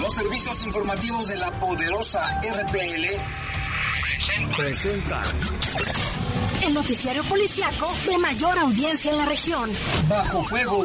Los servicios informativos de la poderosa RPL presentan el noticiario policiaco de mayor audiencia en la región. Bajo fuego.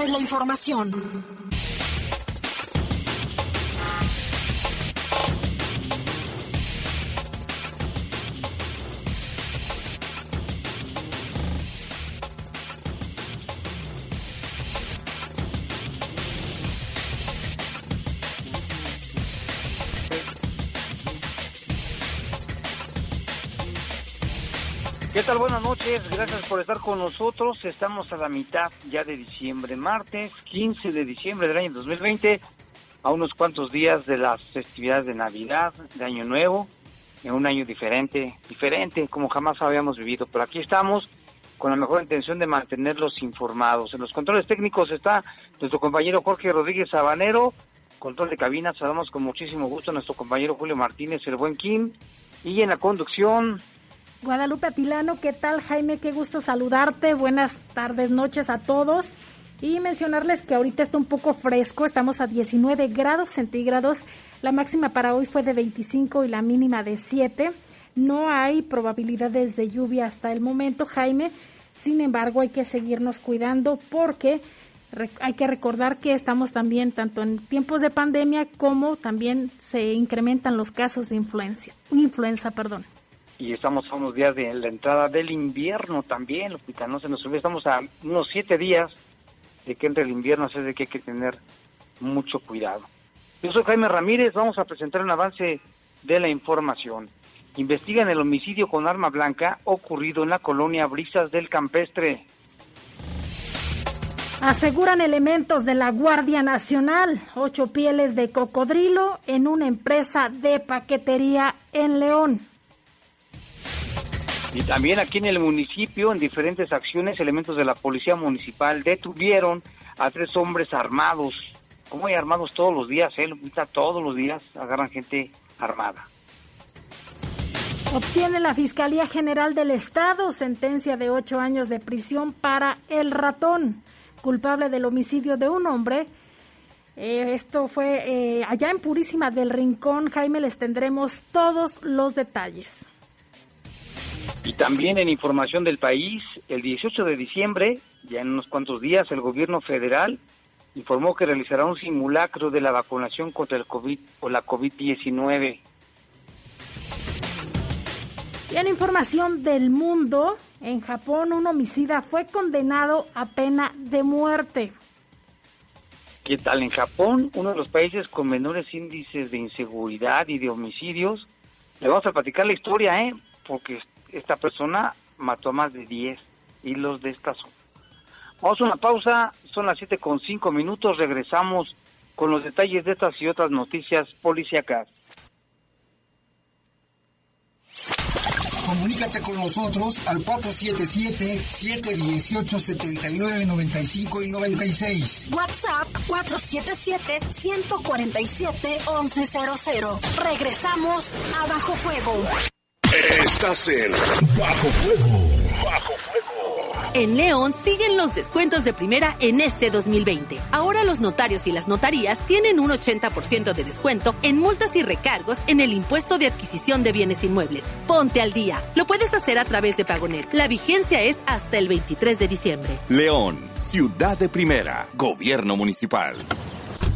es la información. Buenas noches, gracias por estar con nosotros. Estamos a la mitad ya de diciembre, martes 15 de diciembre del año 2020, a unos cuantos días de las festividades de Navidad, de Año Nuevo, en un año diferente, diferente como jamás habíamos vivido. Pero aquí estamos con la mejor intención de mantenerlos informados. En los controles técnicos está nuestro compañero Jorge Rodríguez Sabanero, control de cabina, saludamos con muchísimo gusto a nuestro compañero Julio Martínez, el buen Kim, y en la conducción Guadalupe Atilano, ¿qué tal Jaime? Qué gusto saludarte. Buenas tardes, noches a todos. Y mencionarles que ahorita está un poco fresco, estamos a 19 grados centígrados. La máxima para hoy fue de 25 y la mínima de 7. No hay probabilidades de lluvia hasta el momento, Jaime. Sin embargo, hay que seguirnos cuidando porque hay que recordar que estamos también tanto en tiempos de pandemia como también se incrementan los casos de influencia, influenza, perdón y estamos a unos días de la entrada del invierno también, Lupita, no se nos olvide, estamos a unos siete días de que entre el invierno, así de que hay que tener mucho cuidado. Yo soy Jaime Ramírez, vamos a presentar un avance de la información. Investigan el homicidio con arma blanca ocurrido en la colonia Brisas del Campestre. Aseguran elementos de la Guardia Nacional ocho pieles de cocodrilo en una empresa de paquetería en León. Y también aquí en el municipio, en diferentes acciones, elementos de la policía municipal detuvieron a tres hombres armados. Como hay armados todos los días, eh? todos los días agarran gente armada. Obtiene la Fiscalía General del Estado sentencia de ocho años de prisión para el ratón, culpable del homicidio de un hombre. Eh, esto fue eh, allá en Purísima del Rincón. Jaime, les tendremos todos los detalles. Y también en información del país, el 18 de diciembre, ya en unos cuantos días, el gobierno federal informó que realizará un simulacro de la vacunación contra el COVID o la COVID-19. Y en información del mundo, en Japón un homicida fue condenado a pena de muerte. ¿Qué tal? En Japón, uno de los países con menores índices de inseguridad y de homicidios, le vamos a platicar la historia, ¿eh? Porque esta persona mató a más de 10 hilos de esta zona. Vamos a una pausa, son las 7 con 5 minutos, regresamos con los detalles de estas y otras noticias policíacas. Comunícate con nosotros al 477-718-7995 y 96. WhatsApp 477-147-1100. Regresamos a Bajo Fuego. Estás en Bajo Fuego. Bajo Fuego. En León siguen los descuentos de primera en este 2020. Ahora los notarios y las notarías tienen un 80% de descuento en multas y recargos en el impuesto de adquisición de bienes inmuebles. Ponte al día. Lo puedes hacer a través de Pagonet. La vigencia es hasta el 23 de diciembre. León, ciudad de primera, gobierno municipal.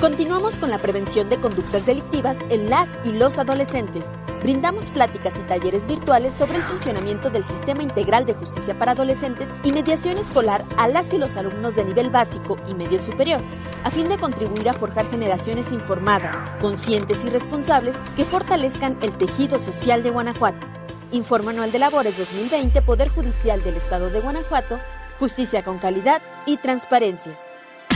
Continuamos con la prevención de conductas delictivas en las y los adolescentes. Brindamos pláticas y talleres virtuales sobre el funcionamiento del Sistema Integral de Justicia para Adolescentes y mediación escolar a las y los alumnos de nivel básico y medio superior, a fin de contribuir a forjar generaciones informadas, conscientes y responsables que fortalezcan el tejido social de Guanajuato. Informe Anual de Labores 2020, Poder Judicial del Estado de Guanajuato, Justicia con calidad y transparencia.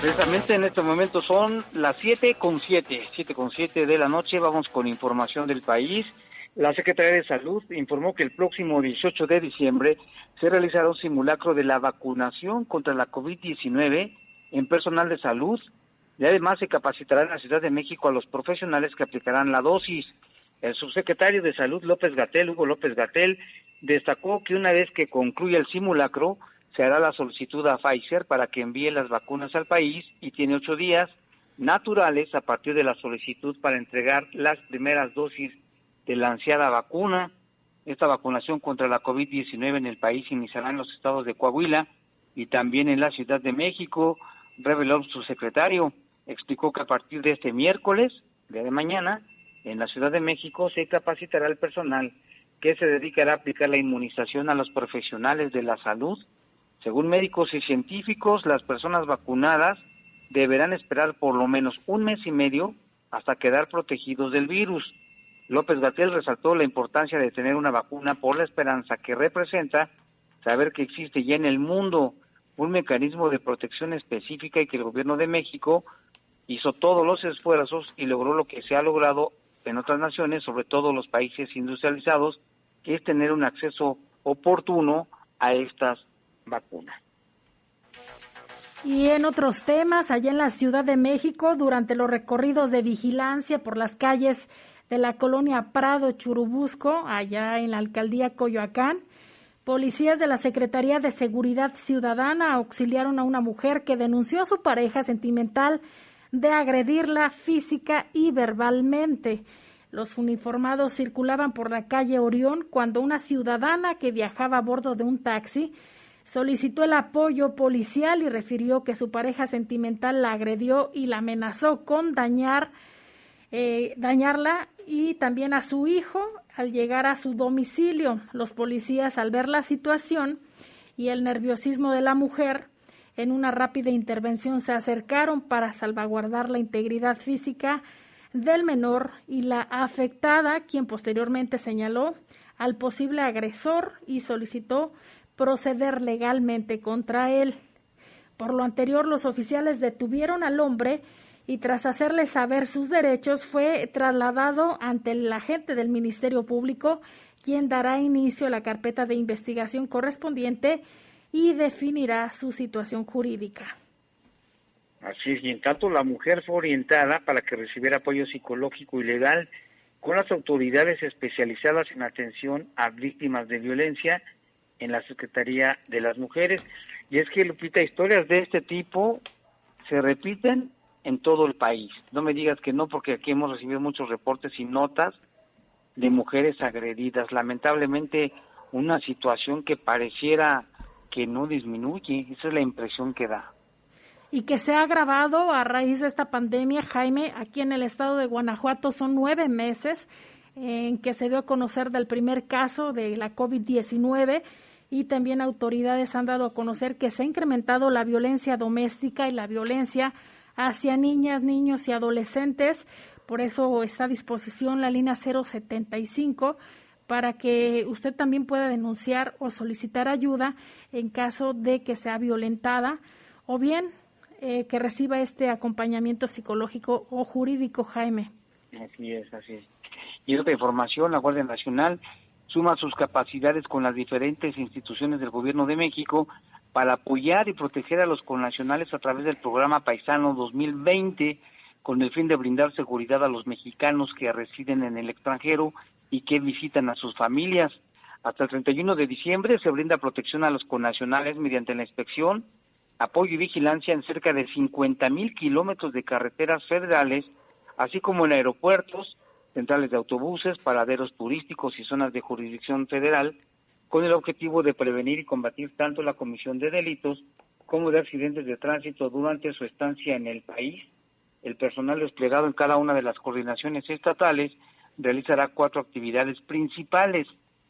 Precisamente en este momento son las 7 con 7, 7 con 7 de la noche. Vamos con información del país. La Secretaría de Salud informó que el próximo 18 de diciembre se realizará un simulacro de la vacunación contra la COVID-19 en personal de salud y además se capacitará en la Ciudad de México a los profesionales que aplicarán la dosis. El subsecretario de Salud López Gatel, Hugo López Gatel, destacó que una vez que concluya el simulacro, se hará la solicitud a Pfizer para que envíe las vacunas al país y tiene ocho días naturales a partir de la solicitud para entregar las primeras dosis de la ansiada vacuna. Esta vacunación contra la COVID-19 en el país iniciará en los estados de Coahuila y también en la Ciudad de México, reveló su secretario. Explicó que a partir de este miércoles, día de mañana, en la Ciudad de México se capacitará el personal que se dedicará a aplicar la inmunización a los profesionales de la salud según médicos y científicos, las personas vacunadas deberán esperar por lo menos un mes y medio hasta quedar protegidos del virus. López Gatel resaltó la importancia de tener una vacuna por la esperanza que representa saber que existe ya en el mundo un mecanismo de protección específica y que el gobierno de México hizo todos los esfuerzos y logró lo que se ha logrado en otras naciones, sobre todo los países industrializados, que es tener un acceso oportuno a estas vacuna. Y en otros temas, allá en la Ciudad de México, durante los recorridos de vigilancia por las calles de la colonia Prado Churubusco, allá en la alcaldía Coyoacán, policías de la Secretaría de Seguridad Ciudadana auxiliaron a una mujer que denunció a su pareja sentimental de agredirla física y verbalmente. Los uniformados circulaban por la calle Orión cuando una ciudadana que viajaba a bordo de un taxi solicitó el apoyo policial y refirió que su pareja sentimental la agredió y la amenazó con dañar, eh, dañarla y también a su hijo al llegar a su domicilio. Los policías, al ver la situación y el nerviosismo de la mujer, en una rápida intervención se acercaron para salvaguardar la integridad física del menor y la afectada, quien posteriormente señaló al posible agresor y solicitó proceder legalmente contra él. Por lo anterior, los oficiales detuvieron al hombre y tras hacerle saber sus derechos fue trasladado ante el agente del Ministerio Público, quien dará inicio a la carpeta de investigación correspondiente y definirá su situación jurídica. Así es, y en tanto la mujer fue orientada para que recibiera apoyo psicológico y legal con las autoridades especializadas en atención a víctimas de violencia en la Secretaría de las Mujeres. Y es que, Lupita, historias de este tipo se repiten en todo el país. No me digas que no, porque aquí hemos recibido muchos reportes y notas de mujeres agredidas. Lamentablemente, una situación que pareciera que no disminuye. Esa es la impresión que da. Y que se ha agravado a raíz de esta pandemia, Jaime, aquí en el estado de Guanajuato son nueve meses en que se dio a conocer del primer caso de la COVID-19 y también autoridades han dado a conocer que se ha incrementado la violencia doméstica y la violencia hacia niñas, niños y adolescentes. Por eso está a disposición la línea 075 para que usted también pueda denunciar o solicitar ayuda en caso de que sea violentada o bien eh, que reciba este acompañamiento psicológico o jurídico, Jaime. Así es, así es. Y otra información, la Guardia Nacional suma sus capacidades con las diferentes instituciones del Gobierno de México para apoyar y proteger a los connacionales a través del programa Paisano 2020 con el fin de brindar seguridad a los mexicanos que residen en el extranjero y que visitan a sus familias. Hasta el 31 de diciembre se brinda protección a los connacionales mediante la inspección, apoyo y vigilancia en cerca de 50 mil kilómetros de carreteras federales, así como en aeropuertos, centrales de autobuses, paraderos turísticos y zonas de jurisdicción federal, con el objetivo de prevenir y combatir tanto la comisión de delitos como de accidentes de tránsito durante su estancia en el país. El personal desplegado en cada una de las coordinaciones estatales realizará cuatro actividades principales.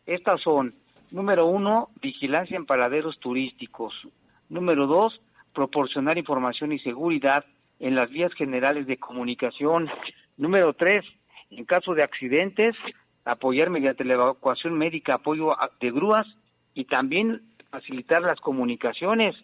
Estas son, número uno, vigilancia en paraderos turísticos. Número dos, proporcionar información y seguridad en las vías generales de comunicación. Número tres, en caso de accidentes, apoyar mediante la evacuación médica, apoyo de grúas y también facilitar las comunicaciones.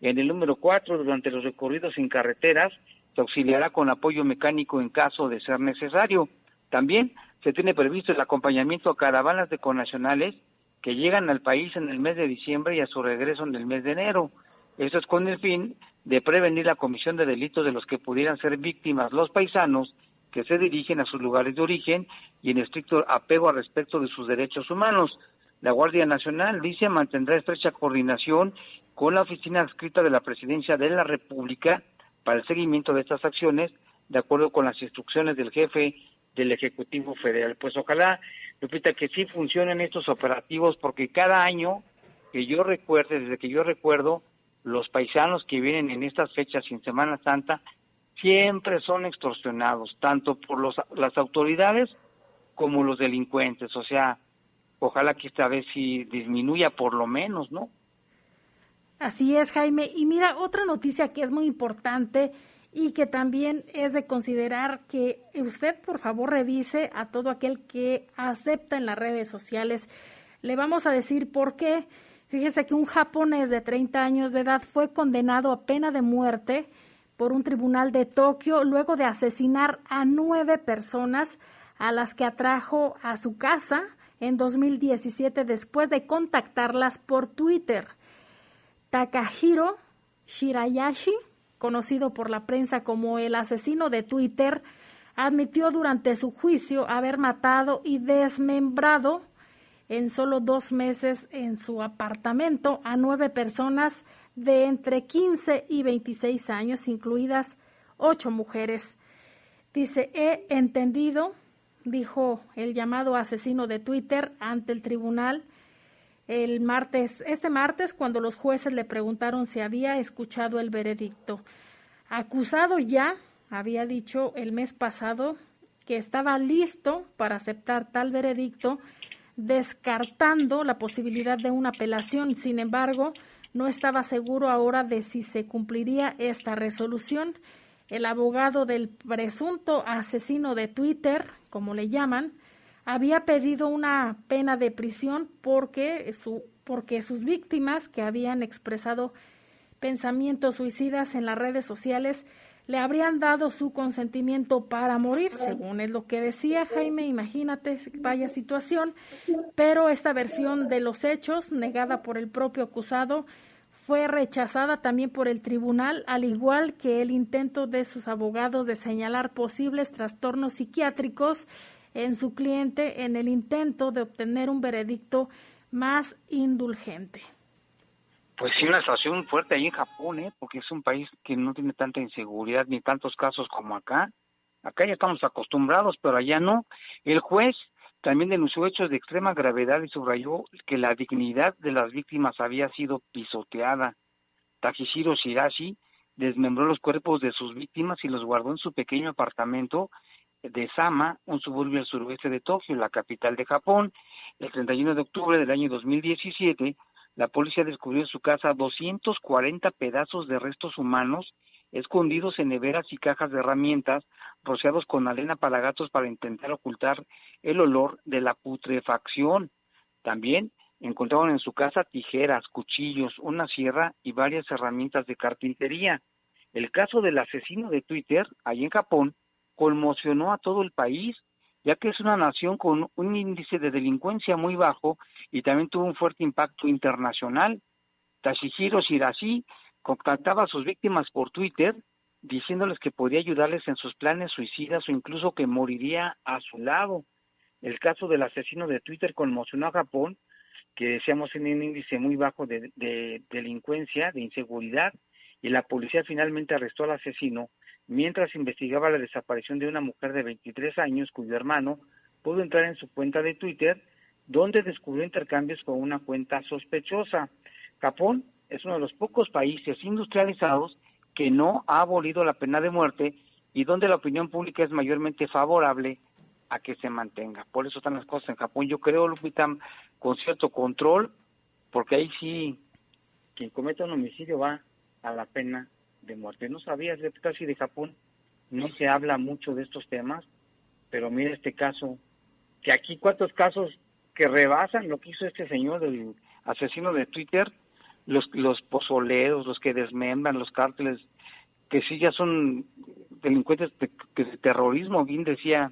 En el número cuatro, durante los recorridos en carreteras, se auxiliará con apoyo mecánico en caso de ser necesario. También se tiene previsto el acompañamiento a caravanas de connacionales que llegan al país en el mes de diciembre y a su regreso en el mes de enero. Eso es con el fin de prevenir la comisión de delitos de los que pudieran ser víctimas los paisanos que se dirigen a sus lugares de origen y en estricto apego al respecto de sus derechos humanos. La Guardia Nacional dice mantendrá estrecha coordinación con la oficina adscrita de la Presidencia de la República para el seguimiento de estas acciones, de acuerdo con las instrucciones del jefe del Ejecutivo Federal. Pues ojalá, Lupita, que sí funcionen estos operativos, porque cada año que yo recuerde, desde que yo recuerdo, los paisanos que vienen en estas fechas en Semana Santa siempre son extorsionados, tanto por los, las autoridades como los delincuentes. O sea, ojalá que esta vez sí disminuya por lo menos, ¿no? Así es, Jaime. Y mira, otra noticia que es muy importante y que también es de considerar que usted, por favor, revise a todo aquel que acepta en las redes sociales. Le vamos a decir por qué Fíjese que un japonés de 30 años de edad fue condenado a pena de muerte por un tribunal de Tokio luego de asesinar a nueve personas a las que atrajo a su casa en 2017 después de contactarlas por Twitter. Takahiro Shirayashi, conocido por la prensa como el asesino de Twitter, admitió durante su juicio haber matado y desmembrado en solo dos meses en su apartamento a nueve personas de entre 15 y 26 años, incluidas ocho mujeres. Dice, he entendido, dijo el llamado asesino de Twitter ante el tribunal el martes, este martes, cuando los jueces le preguntaron si había escuchado el veredicto. Acusado ya, había dicho el mes pasado que estaba listo para aceptar tal veredicto descartando la posibilidad de una apelación. Sin embargo, no estaba seguro ahora de si se cumpliría esta resolución. El abogado del presunto asesino de Twitter, como le llaman, había pedido una pena de prisión porque, su, porque sus víctimas que habían expresado pensamientos suicidas en las redes sociales le habrían dado su consentimiento para morir, según es lo que decía Jaime, imagínate vaya situación, pero esta versión de los hechos, negada por el propio acusado, fue rechazada también por el tribunal, al igual que el intento de sus abogados de señalar posibles trastornos psiquiátricos en su cliente en el intento de obtener un veredicto más indulgente. Pues sí, una situación fuerte ahí en Japón, ¿eh? porque es un país que no tiene tanta inseguridad ni tantos casos como acá. Acá ya estamos acostumbrados, pero allá no. El juez también denunció hechos de extrema gravedad y subrayó que la dignidad de las víctimas había sido pisoteada. Takishiro Shirashi desmembró los cuerpos de sus víctimas y los guardó en su pequeño apartamento de Sama, un suburbio al suroeste de Tokio, la capital de Japón. El 31 de octubre del año 2017, la policía descubrió en su casa 240 pedazos de restos humanos escondidos en neveras y cajas de herramientas, rociados con arena para gatos para intentar ocultar el olor de la putrefacción. También encontraron en su casa tijeras, cuchillos, una sierra y varias herramientas de carpintería. El caso del asesino de Twitter, allí en Japón, conmocionó a todo el país, ya que es una nación con un índice de delincuencia muy bajo y también tuvo un fuerte impacto internacional. Tashihiro Shirashi contactaba a sus víctimas por Twitter diciéndoles que podía ayudarles en sus planes suicidas o incluso que moriría a su lado. El caso del asesino de Twitter conmocionó a Japón, que decíamos en un índice muy bajo de, de delincuencia, de inseguridad, y la policía finalmente arrestó al asesino mientras investigaba la desaparición de una mujer de 23 años cuyo hermano pudo entrar en su cuenta de Twitter donde descubrió intercambios con una cuenta sospechosa. Japón es uno de los pocos países industrializados que no ha abolido la pena de muerte y donde la opinión pública es mayormente favorable a que se mantenga. Por eso están las cosas en Japón. Yo creo, Lupita, con cierto control, porque ahí sí, quien cometa un homicidio va a la pena de muerte. No sabías, casi de Japón, no se habla mucho de estos temas, pero mira este caso, que aquí cuántos casos que rebasan lo que hizo este señor del asesino de Twitter, los, los pozoleros, los que desmembran, los cárteles, que sí ya son delincuentes de, terrorismo, bien decía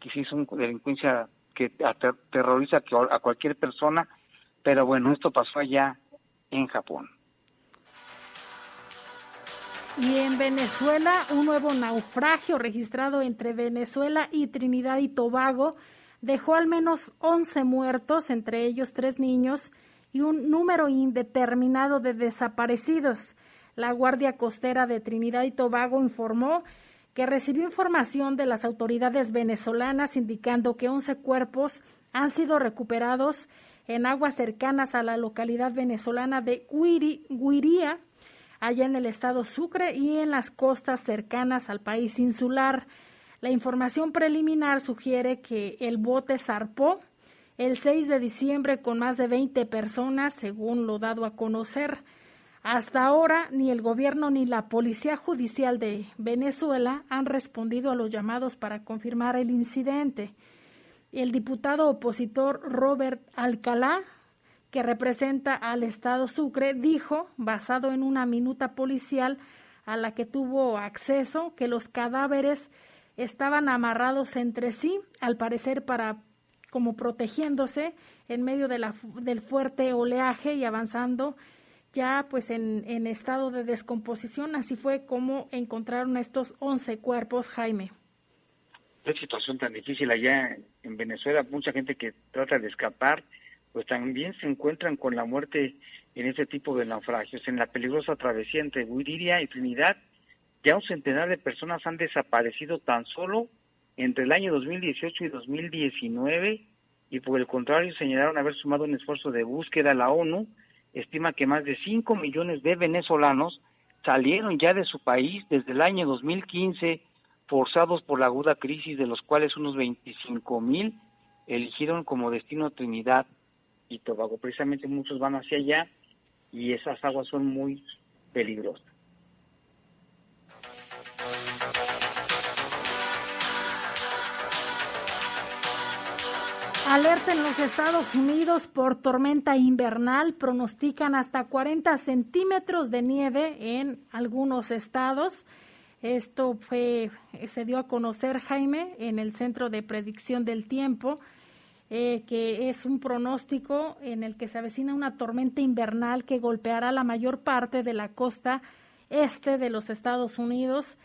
que sí son delincuencia que terroriza a cualquier persona, pero bueno, esto pasó allá en Japón. Y en Venezuela, un nuevo naufragio registrado entre Venezuela y Trinidad y Tobago dejó al menos 11 muertos, entre ellos tres niños, y un número indeterminado de desaparecidos. La Guardia Costera de Trinidad y Tobago informó que recibió información de las autoridades venezolanas indicando que 11 cuerpos han sido recuperados en aguas cercanas a la localidad venezolana de Guiría, allá en el estado Sucre y en las costas cercanas al país insular. La información preliminar sugiere que el bote zarpó el 6 de diciembre con más de 20 personas, según lo dado a conocer. Hasta ahora, ni el gobierno ni la Policía Judicial de Venezuela han respondido a los llamados para confirmar el incidente. El diputado opositor Robert Alcalá que representa al Estado Sucre, dijo, basado en una minuta policial a la que tuvo acceso, que los cadáveres estaban amarrados entre sí, al parecer para como protegiéndose en medio de la, del fuerte oleaje y avanzando ya pues en, estado de descomposición. Así fue como encontraron estos 11 cuerpos, Jaime. Qué situación tan difícil allá en Venezuela, mucha gente que trata de escapar pues también se encuentran con la muerte en este tipo de naufragios. En la peligrosa travesía entre Guiriria y Trinidad, ya un centenar de personas han desaparecido tan solo entre el año 2018 y 2019 y por el contrario señalaron haber sumado un esfuerzo de búsqueda. La ONU estima que más de 5 millones de venezolanos salieron ya de su país desde el año 2015 forzados por la aguda crisis, de los cuales unos 25 mil eligieron como destino Trinidad y Tobago. Precisamente muchos van hacia allá y esas aguas son muy peligrosas. Alerta en los Estados Unidos por tormenta invernal. Pronostican hasta 40 centímetros de nieve en algunos estados. Esto fue, se dio a conocer Jaime en el Centro de Predicción del Tiempo. Eh, que es un pronóstico en el que se avecina una tormenta invernal que golpeará la mayor parte de la costa este de los Estados Unidos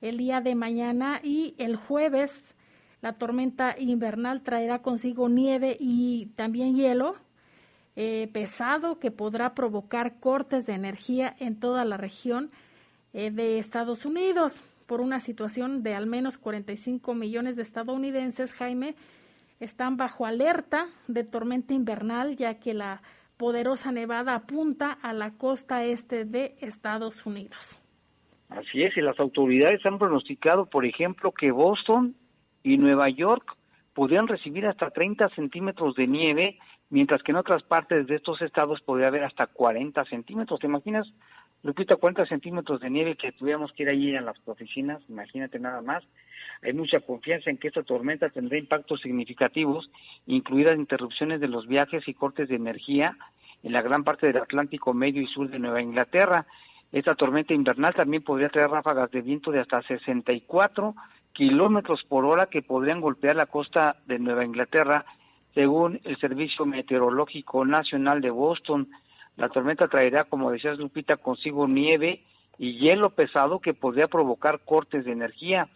el día de mañana y el jueves la tormenta invernal traerá consigo nieve y también hielo eh, pesado que podrá provocar cortes de energía en toda la región eh, de Estados Unidos. Por una situación de al menos 45 millones de estadounidenses, Jaime, están bajo alerta de tormenta invernal ya que la poderosa nevada apunta a la costa este de Estados Unidos. Así es, y las autoridades han pronosticado, por ejemplo, que Boston y Nueva York podrían recibir hasta 30 centímetros de nieve, mientras que en otras partes de estos estados podría haber hasta 40 centímetros. ¿Te imaginas Lupita, 40 centímetros de nieve que tuviéramos que ir allí a las oficinas, imagínate nada más. Hay mucha confianza en que esta tormenta tendrá impactos significativos, incluidas interrupciones de los viajes y cortes de energía en la gran parte del Atlántico medio y sur de Nueva Inglaterra. Esta tormenta invernal también podría traer ráfagas de viento de hasta 64 kilómetros por hora que podrían golpear la costa de Nueva Inglaterra, según el Servicio Meteorológico Nacional de Boston. La tormenta traerá, como decías Lupita, consigo nieve y hielo pesado que podría provocar cortes de energía.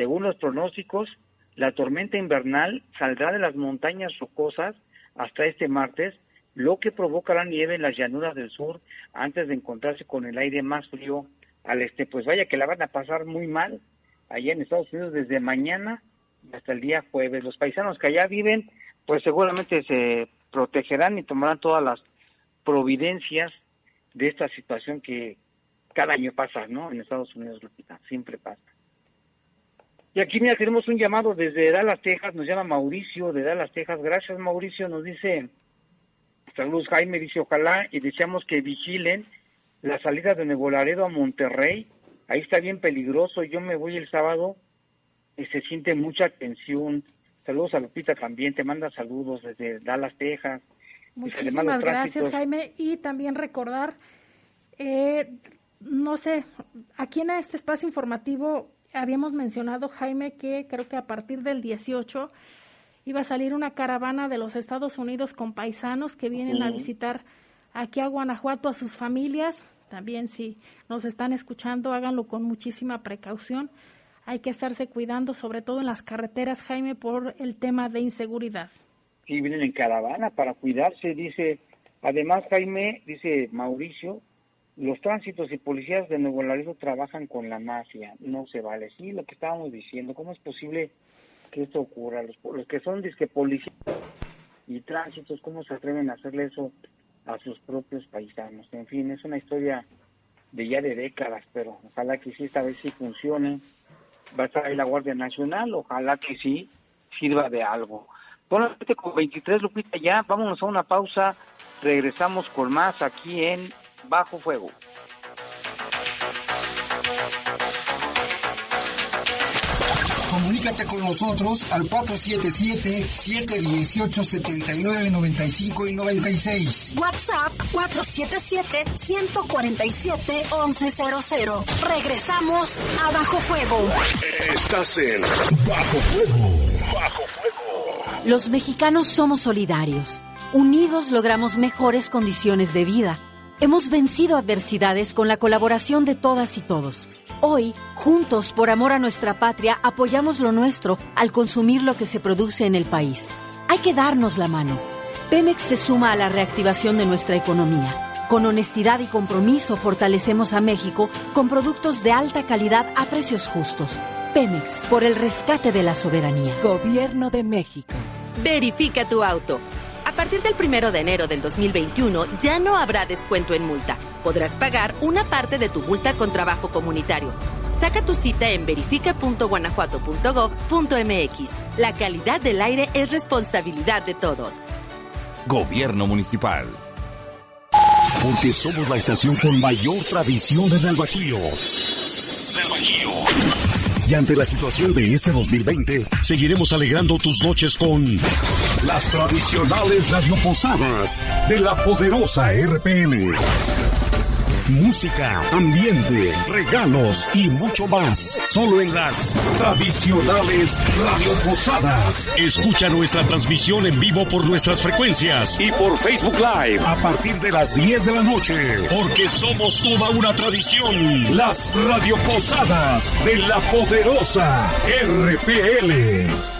Según los pronósticos, la tormenta invernal saldrá de las montañas rocosas hasta este martes, lo que provocará nieve en las llanuras del sur antes de encontrarse con el aire más frío al este. Pues vaya que la van a pasar muy mal allá en Estados Unidos desde mañana hasta el día jueves. Los paisanos que allá viven, pues seguramente se protegerán y tomarán todas las providencias de esta situación que cada año pasa, ¿no? En Estados Unidos, siempre pasa. Y aquí, mira, tenemos un llamado desde Dallas, Texas, nos llama Mauricio de Dallas, Texas. Gracias, Mauricio, nos dice, saludos Jaime, dice, ojalá y deseamos que vigilen la salida de Nuevo Laredo a Monterrey. Ahí está bien peligroso, yo me voy el sábado y se siente mucha tensión. Saludos a Lupita también, te manda saludos desde Dallas, Texas. Muchísimas gracias, Jaime. Y también recordar, eh, no sé, aquí en este espacio informativo habíamos mencionado, Jaime, que creo que a partir del 18 iba a salir una caravana de los Estados Unidos con paisanos que vienen a visitar aquí a Guanajuato a sus familias. También si nos están escuchando, háganlo con muchísima precaución. Hay que estarse cuidando, sobre todo en las carreteras, Jaime, por el tema de inseguridad sí vienen en caravana para cuidarse, dice. Además, Jaime, dice Mauricio, los tránsitos y policías de Nuevo Laredo trabajan con la mafia, no se vale. Sí, lo que estábamos diciendo, ¿cómo es posible que esto ocurra? Los, los que son disque policías y tránsitos, ¿cómo se atreven a hacerle eso a sus propios paisanos? En fin, es una historia de ya de décadas, pero ojalá que sí, esta vez sí funcione. Va a estar ahí la Guardia Nacional, ojalá que sí sirva de algo. Bueno, con 23, Lupita, ya vámonos a una pausa. Regresamos con más aquí en Bajo Fuego. Comunícate con nosotros al 477-718-7995 y 96. WhatsApp 477-147-1100. Regresamos a Bajo Fuego. Estás en Bajo Fuego. Bajo Fuego. Los mexicanos somos solidarios. Unidos logramos mejores condiciones de vida. Hemos vencido adversidades con la colaboración de todas y todos. Hoy, juntos por amor a nuestra patria, apoyamos lo nuestro al consumir lo que se produce en el país. Hay que darnos la mano. Pemex se suma a la reactivación de nuestra economía. Con honestidad y compromiso fortalecemos a México con productos de alta calidad a precios justos. Pemex, por el rescate de la soberanía. Gobierno de México. Verifica tu auto. A partir del primero de enero del 2021 ya no habrá descuento en multa. Podrás pagar una parte de tu multa con trabajo comunitario. Saca tu cita en verifica.guanajuato.gov.mx. La calidad del aire es responsabilidad de todos. Gobierno Municipal. Porque somos la estación con mayor tradición en el Bajío. Del Bajío. Y ante la situación de este 2020, seguiremos alegrando tus noches con las tradicionales radioposadas de la poderosa RPN música, ambiente, regalos y mucho más. Solo en las tradicionales Radio Posadas. Escucha nuestra transmisión en vivo por nuestras frecuencias y por Facebook Live a partir de las 10 de la noche. Porque somos toda una tradición. Las Radio Posadas de la poderosa RPL.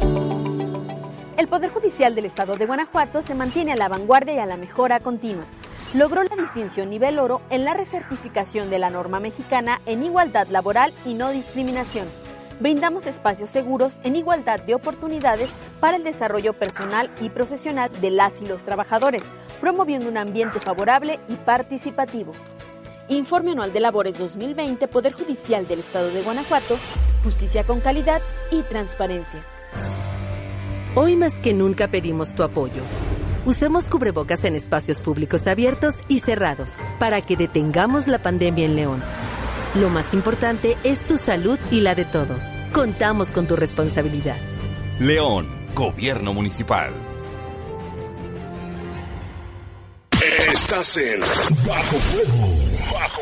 El Poder Judicial del Estado de Guanajuato se mantiene a la vanguardia y a la mejora continua. logró la distinción nivel oro en la recertificación de la norma mexicana en igualdad laboral y no discriminación. Brindamos espacios seguros en igualdad de oportunidades para el desarrollo personal y profesional de las y los trabajadores, promoviendo un ambiente favorable y participativo. Informe anual de labores 2020, Poder Judicial del Estado de Guanajuato, justicia con calidad y transparencia. Hoy más que nunca pedimos tu apoyo. Usemos cubrebocas en espacios públicos abiertos y cerrados para que detengamos la pandemia en León. Lo más importante es tu salud y la de todos. Contamos con tu responsabilidad. León, Gobierno Municipal. Estás en Bajo Fuego. Bajo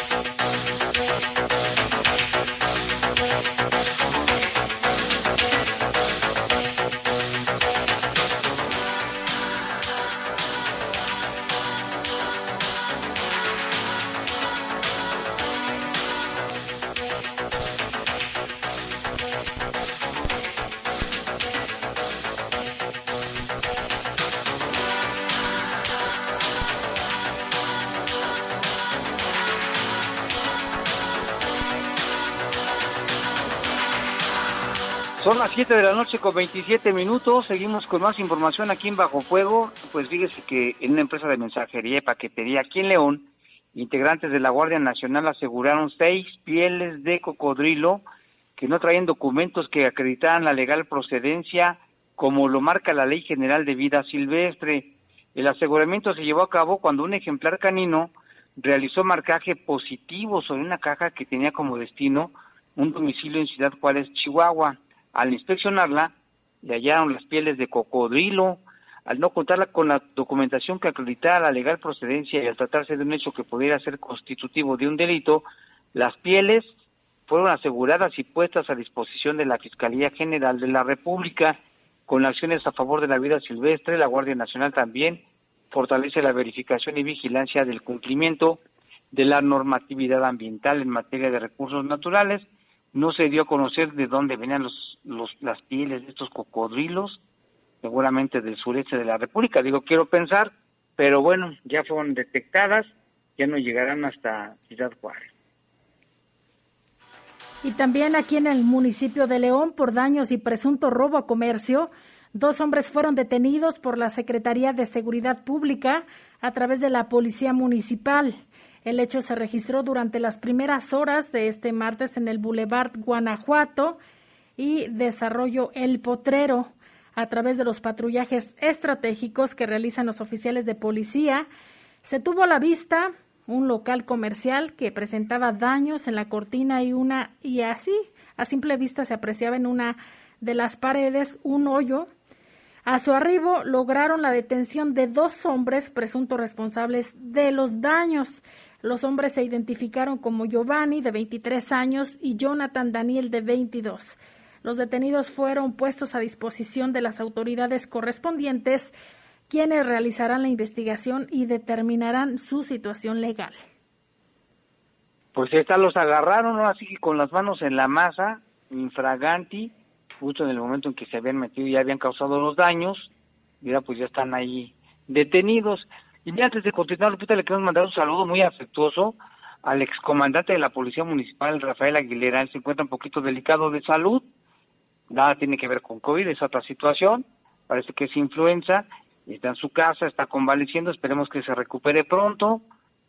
Las 7 de la noche con 27 minutos. Seguimos con más información aquí en Bajo Fuego. Pues fíjese que en una empresa de mensajería y paquetería aquí en León, integrantes de la Guardia Nacional aseguraron seis pieles de cocodrilo que no traían documentos que acreditaran la legal procedencia, como lo marca la Ley General de Vida Silvestre. El aseguramiento se llevó a cabo cuando un ejemplar canino realizó marcaje positivo sobre una caja que tenía como destino un domicilio en Ciudad Juárez, Chihuahua. Al inspeccionarla, le hallaron las pieles de cocodrilo. Al no contarla con la documentación que acreditara la legal procedencia y al tratarse de un hecho que pudiera ser constitutivo de un delito, las pieles fueron aseguradas y puestas a disposición de la Fiscalía General de la República. Con acciones a favor de la vida silvestre, la Guardia Nacional también fortalece la verificación y vigilancia del cumplimiento de la normatividad ambiental en materia de recursos naturales no se dio a conocer de dónde venían los, los, las pieles de estos cocodrilos, seguramente del sureste de la República, digo, quiero pensar, pero bueno, ya fueron detectadas, ya no llegarán hasta Ciudad Juárez. Y también aquí en el municipio de León, por daños y presunto robo a comercio, dos hombres fueron detenidos por la Secretaría de Seguridad Pública a través de la Policía Municipal. El hecho se registró durante las primeras horas de este martes en el Boulevard Guanajuato y Desarrollo El Potrero a través de los patrullajes estratégicos que realizan los oficiales de policía. Se tuvo a la vista un local comercial que presentaba daños en la cortina y una y así a simple vista se apreciaba en una de las paredes un hoyo. A su arribo lograron la detención de dos hombres presuntos responsables de los daños. Los hombres se identificaron como Giovanni, de 23 años, y Jonathan Daniel, de 22. Los detenidos fueron puestos a disposición de las autoridades correspondientes, quienes realizarán la investigación y determinarán su situación legal. Pues esta los agarraron, ¿no? así que con las manos en la masa, infraganti, justo en el momento en que se habían metido y habían causado los daños, mira, pues ya están ahí detenidos. Y antes de continuar, Lupita, le queremos mandar un saludo muy afectuoso al excomandante de la Policía Municipal, Rafael Aguilera. Él se encuentra un poquito delicado de salud. Nada tiene que ver con COVID, es otra situación. Parece que es influenza. Está en su casa, está convaleciendo. Esperemos que se recupere pronto,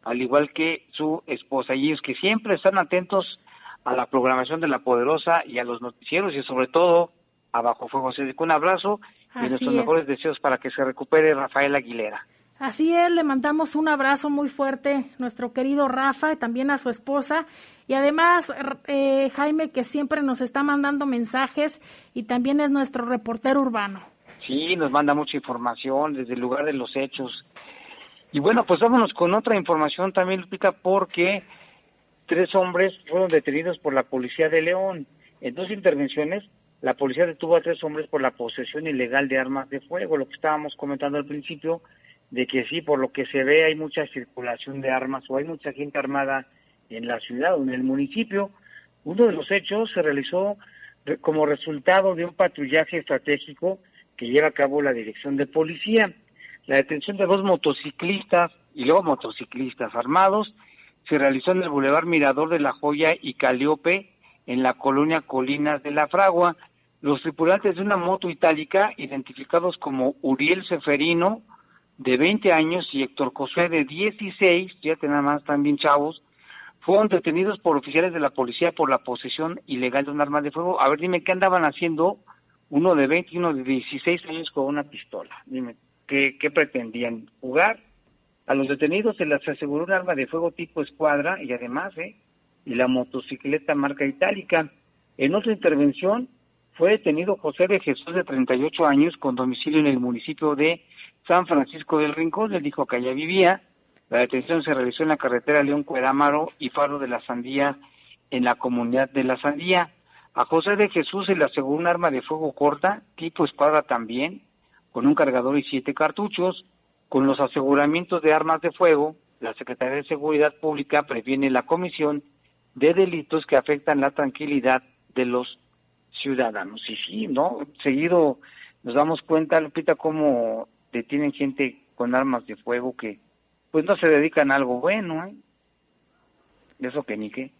al igual que su esposa. Y ellos que siempre están atentos a la programación de La Poderosa y a los noticieros y sobre todo a Bajo Fuego. Se un abrazo y nuestros mejores deseos para que se recupere Rafael Aguilera. Así es, le mandamos un abrazo muy fuerte, nuestro querido Rafa, también a su esposa, y además eh, Jaime, que siempre nos está mandando mensajes y también es nuestro reportero urbano. Sí, nos manda mucha información desde el lugar de los hechos. Y bueno, pues vámonos con otra información también, Lupita, porque tres hombres fueron detenidos por la policía de León. En dos intervenciones, la policía detuvo a tres hombres por la posesión ilegal de armas de fuego, lo que estábamos comentando al principio, de que sí, por lo que se ve, hay mucha circulación de armas o hay mucha gente armada en la ciudad o en el municipio. Uno de los hechos se realizó como resultado de un patrullaje estratégico que lleva a cabo la Dirección de Policía. La detención de dos motociclistas y luego motociclistas armados se realizó en el Boulevard Mirador de la Joya y Caliope, en la colonia Colinas de la Fragua. Los tripulantes de una moto itálica, identificados como Uriel Seferino, de 20 años, y Héctor José, de 16, ya nada más también chavos, fueron detenidos por oficiales de la policía por la posesión ilegal de un arma de fuego. A ver, dime, ¿qué andaban haciendo uno de 20 y uno de 16 años con una pistola? Dime, ¿qué, qué pretendían? ¿Jugar? A los detenidos se les aseguró un arma de fuego tipo escuadra y además, ¿eh? Y la motocicleta marca itálica. En otra intervención fue detenido José de Jesús de 38 años con domicilio en el municipio de San Francisco del Rincón. Él dijo que allá vivía la detención se realizó en la carretera León Cuerámaro y Faro de la Sandía en la comunidad de la Sandía. A José de Jesús se le aseguró un arma de fuego corta, tipo espada también, con un cargador y siete cartuchos. Con los aseguramientos de armas de fuego, la Secretaría de Seguridad Pública previene la comisión de delitos que afectan la tranquilidad de los ciudadanos. Y sí, ¿no? Seguido nos damos cuenta, Lupita, cómo detienen gente con armas de fuego que pues no se dedican a algo bueno, ¿eh? Eso que ni qué.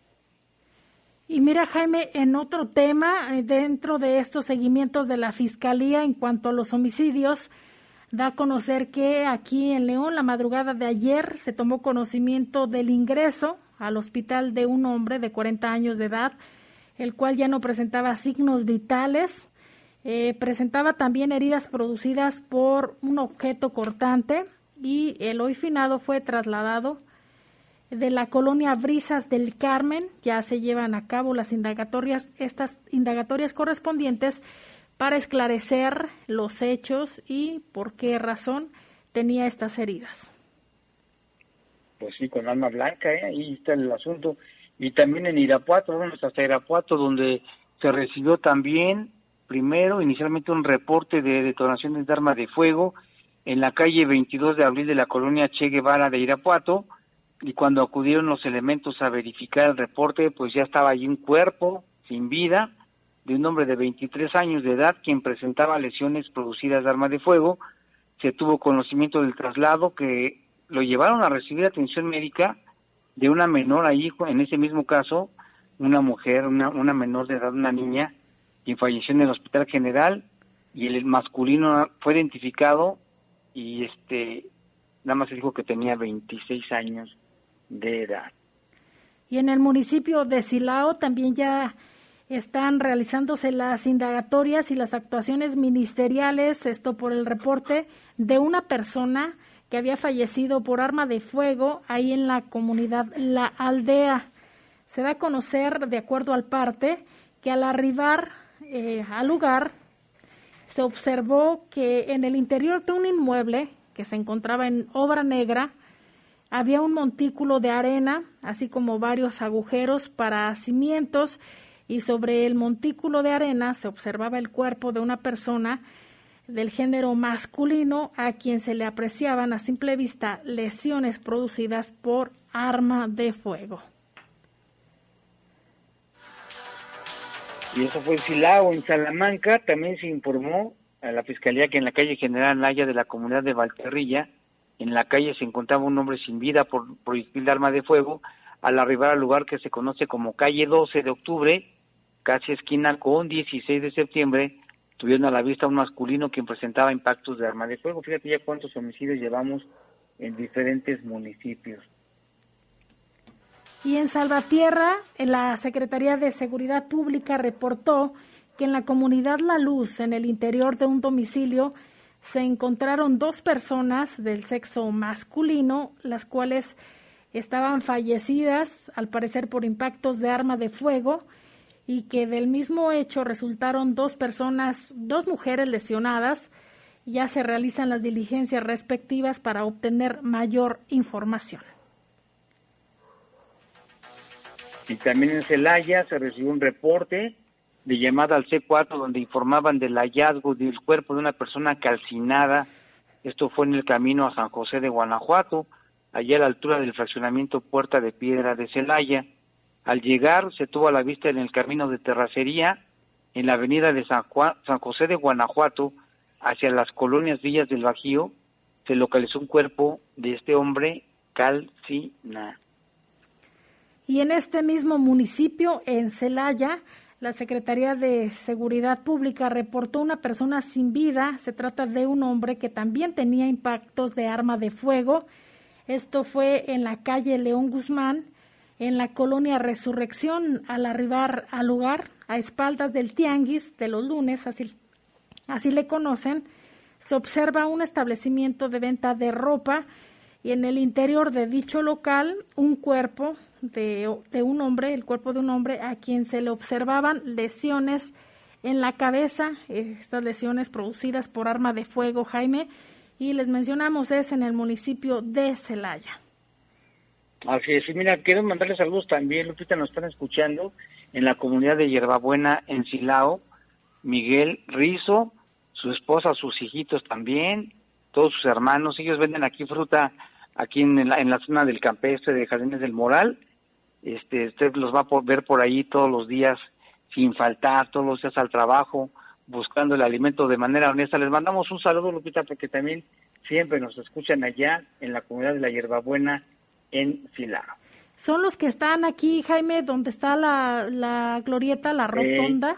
Y mira, Jaime, en otro tema, eh, dentro de estos seguimientos de la Fiscalía en cuanto a los homicidios, da a conocer que aquí en León, la madrugada de ayer, se tomó conocimiento del ingreso al hospital de un hombre de 40 años de edad, el cual ya no presentaba signos vitales, eh, presentaba también heridas producidas por un objeto cortante, y el hoy finado fue trasladado de la colonia Brisas del Carmen. Ya se llevan a cabo las indagatorias, estas indagatorias correspondientes para esclarecer los hechos y por qué razón tenía estas heridas. Pues sí, con alma blanca, ¿eh? ahí está el asunto. Y también en Irapuato, bueno, hasta Irapuato, donde se recibió también, primero, inicialmente un reporte de detonaciones de arma de fuego en la calle 22 de abril de la colonia Che Guevara de Irapuato y cuando acudieron los elementos a verificar el reporte, pues ya estaba allí un cuerpo sin vida de un hombre de 23 años de edad quien presentaba lesiones producidas de arma de fuego. Se tuvo conocimiento del traslado que lo llevaron a recibir atención médica de una menor ahí, en ese mismo caso, una mujer, una, una menor de edad, una niña, quien falleció en el Hospital General y el masculino fue identificado y este nada más dijo que tenía 26 años de edad. Y en el municipio de Silao también ya están realizándose las indagatorias y las actuaciones ministeriales, esto por el reporte de una persona que había fallecido por arma de fuego ahí en la comunidad La Aldea. Se da a conocer, de acuerdo al parte, que al arribar eh, al lugar se observó que en el interior de un inmueble que se encontraba en obra negra había un montículo de arena, así como varios agujeros para cimientos, y sobre el montículo de arena se observaba el cuerpo de una persona del género masculino a quien se le apreciaban a simple vista lesiones producidas por arma de fuego. Y eso fue en Silao, en Salamanca, también se informó a la Fiscalía que en la calle General Naya de la comunidad de Valterrilla, en la calle se encontraba un hombre sin vida por proyectil de arma de fuego, al arribar al lugar que se conoce como calle 12 de octubre, casi esquina con 16 de septiembre, tuvieron a la vista un masculino quien presentaba impactos de arma de fuego. Fíjate ya cuántos homicidios llevamos en diferentes municipios. Y en Salvatierra, la Secretaría de Seguridad Pública reportó que en la comunidad La Luz, en el interior de un domicilio, se encontraron dos personas del sexo masculino, las cuales estaban fallecidas, al parecer por impactos de arma de fuego, y que del mismo hecho resultaron dos personas, dos mujeres lesionadas. Ya se realizan las diligencias respectivas para obtener mayor información. Y también en Celaya se recibió un reporte de llamada al C4 donde informaban del hallazgo del cuerpo de una persona calcinada Esto fue en el camino a San José de Guanajuato, allá a la altura del fraccionamiento Puerta de Piedra de Celaya. Al llegar se tuvo a la vista en el camino de terracería, en la avenida de San, San José de Guanajuato, hacia las colonias Villas del Bajío, se localizó un cuerpo de este hombre calcina. Y en este mismo municipio, en Celaya, la Secretaría de Seguridad Pública reportó una persona sin vida. Se trata de un hombre que también tenía impactos de arma de fuego. Esto fue en la calle León Guzmán, en la colonia Resurrección, al arribar al lugar, a espaldas del Tianguis de los lunes, así, le conocen, se observa un establecimiento de venta de ropa y en el interior de dicho local un cuerpo de, de, un hombre, el cuerpo de un hombre a quien se le observaban lesiones en la cabeza, estas lesiones producidas por arma de fuego, Jaime, y les mencionamos es en el municipio de Celaya. Así es, y mira, quiero mandarles saludos también, Lupita, nos están escuchando en la comunidad de Hierbabuena, en Silao, Miguel Rizo, su esposa, sus hijitos también, todos sus hermanos, ellos venden aquí fruta aquí en la, en la zona del campestre de Jardines del Moral. Este, usted los va a ver por ahí todos los días sin faltar, todos los días al trabajo, buscando el alimento de manera honesta. Les mandamos un saludo, Lupita, porque también siempre nos escuchan allá en la comunidad de la Hierbabuena en Silao. Son los que están aquí, Jaime, donde está la, la glorieta, la rotonda.